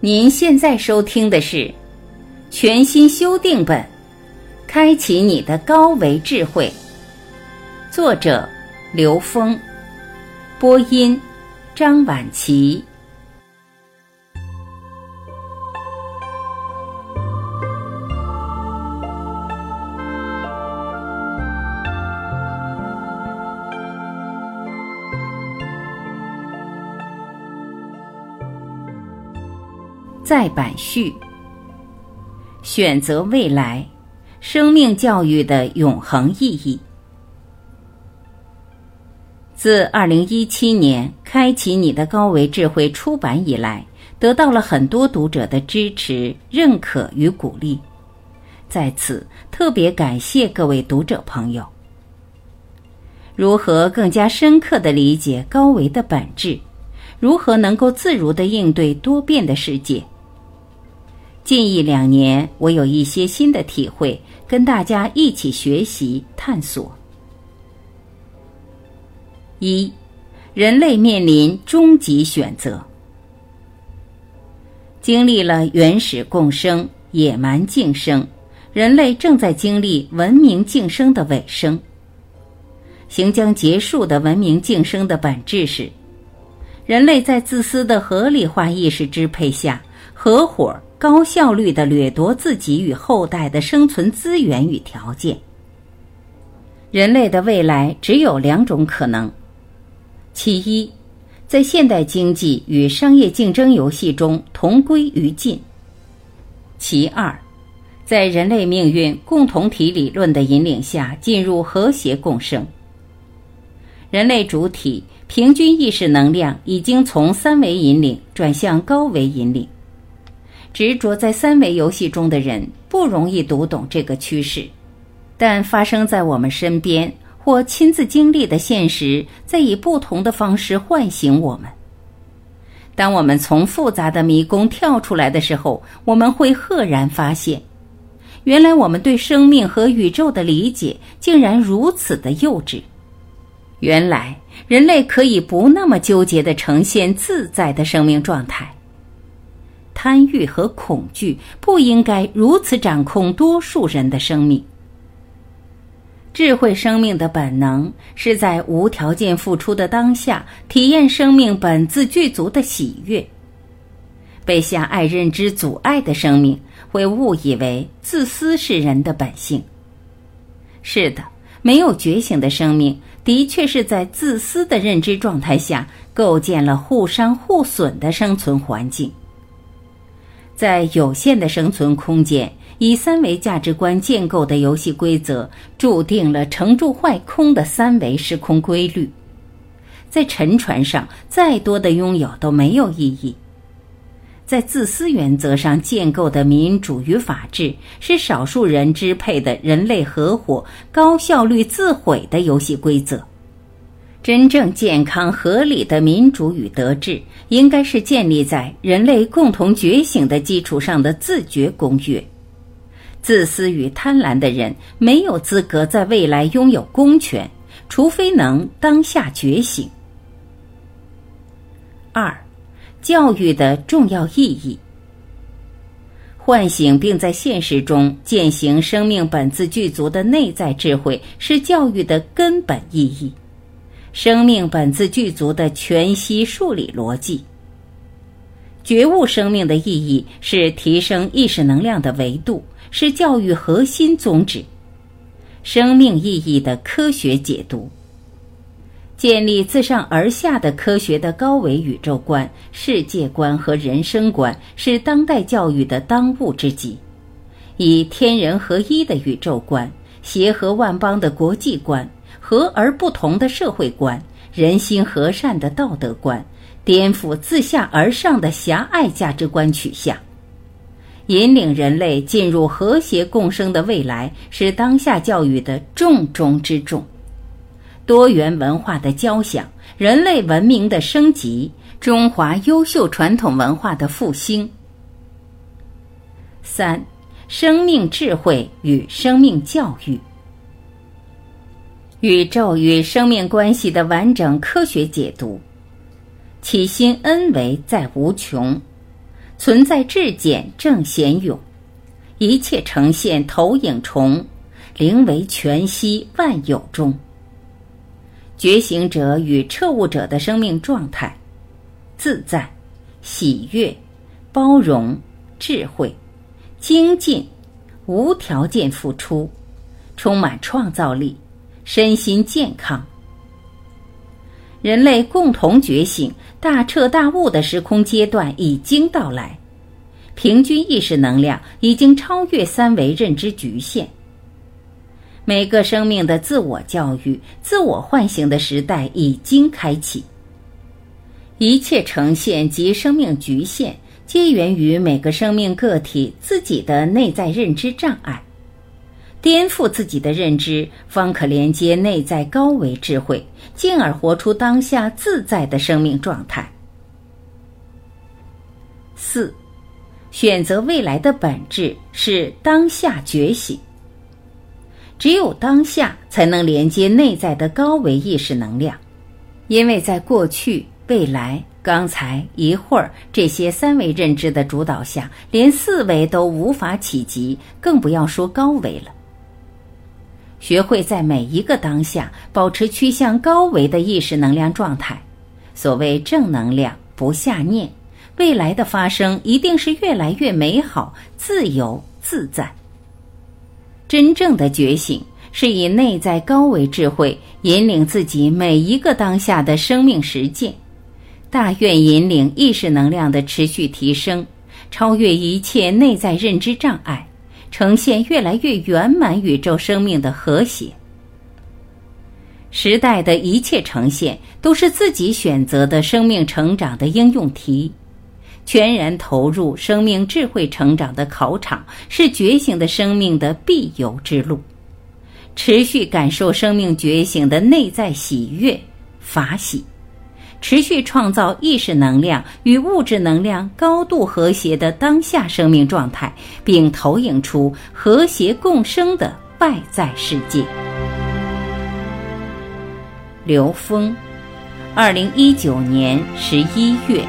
您现在收听的是全新修订本《开启你的高维智慧》，作者刘峰，播音张婉琪。再版序：选择未来，生命教育的永恒意义。自二零一七年《开启你的高维智慧》出版以来，得到了很多读者的支持、认可与鼓励，在此特别感谢各位读者朋友。如何更加深刻的理解高维的本质？如何能够自如的应对多变的世界？近一两年，我有一些新的体会，跟大家一起学习探索。一，人类面临终极选择，经历了原始共生、野蛮竞生，人类正在经历文明竞生的尾声。行将结束的文明竞生的本质是，人类在自私的合理化意识支配下，合伙。高效率的掠夺自己与后代的生存资源与条件。人类的未来只有两种可能：其一，在现代经济与商业竞争游戏中同归于尽；其二，在人类命运共同体理论的引领下进入和谐共生。人类主体平均意识能量已经从三维引领转向高维引领。执着在三维游戏中的人不容易读懂这个趋势，但发生在我们身边或亲自经历的现实，在以不同的方式唤醒我们。当我们从复杂的迷宫跳出来的时候，我们会赫然发现，原来我们对生命和宇宙的理解竟然如此的幼稚。原来人类可以不那么纠结的呈现自在的生命状态。贪欲和恐惧不应该如此掌控多数人的生命。智慧生命的本能是在无条件付出的当下，体验生命本自具足的喜悦。被狭隘认知阻碍的生命，会误以为自私是人的本性。是的，没有觉醒的生命，的确是在自私的认知状态下，构建了互伤互损的生存环境。在有限的生存空间，以三维价值观建构的游戏规则，注定了成住坏空的三维时空规律。在沉船上，再多的拥有都没有意义。在自私原则上建构的民主与法治，是少数人支配的人类合伙、高效率自毁的游戏规则。真正健康合理的民主与德治，应该是建立在人类共同觉醒的基础上的自觉公约。自私与贪婪的人没有资格在未来拥有公权，除非能当下觉醒。二，教育的重要意义。唤醒并在现实中践行生命本自具足的内在智慧，是教育的根本意义。生命本自具足的全息数理逻辑，觉悟生命的意义是提升意识能量的维度，是教育核心宗旨。生命意义的科学解读，建立自上而下的科学的高维宇宙观、世界观和人生观，是当代教育的当务之急。以天人合一的宇宙观、协和万邦的国际观。和而不同的社会观，人心和善的道德观，颠覆自下而上的狭隘价值观取向，引领人类进入和谐共生的未来，是当下教育的重中之重。多元文化的交响，人类文明的升级，中华优秀传统文化的复兴。三，生命智慧与生命教育。宇宙与生命关系的完整科学解读，起心恩为在无穷，存在至简正显勇，一切呈现投影重，灵为全息万有中。觉醒者与彻悟者的生命状态，自在、喜悦、包容、智慧、精进、无条件付出，充满创造力，身心健康。人类共同觉醒、大彻大悟的时空阶段已经到来，平均意识能量已经超越三维认知局限。每个生命的自我教育、自我唤醒的时代已经开启。一切呈现及生命局限，皆源于每个生命个体自己的内在认知障碍。颠覆自己的认知，方可连接内在高维智慧，进而活出当下自在的生命状态。四，选择未来的本质是当下觉醒。只有当下才能连接内在的高维意识能量，因为在过去、未来、刚才、一会儿这些三维认知的主导下，连四维都无法企及，更不要说高维了。学会在每一个当下保持趋向高维的意识能量状态，所谓正能量不下念，未来的发生一定是越来越美好、自由自在。真正的觉醒是以内在高维智慧引领自己每一个当下的生命实践，大愿引领意识能量的持续提升，超越一切内在认知障碍，呈现越来越圆满宇宙生命的和谐。时代的一切呈现都是自己选择的生命成长的应用题。全然投入生命智慧成长的考场，是觉醒的生命的必由之路。持续感受生命觉醒的内在喜悦、法喜，持续创造意识能量与物质能量高度和谐的当下生命状态，并投影出和谐共生的外在世界。刘峰，二零一九年十一月。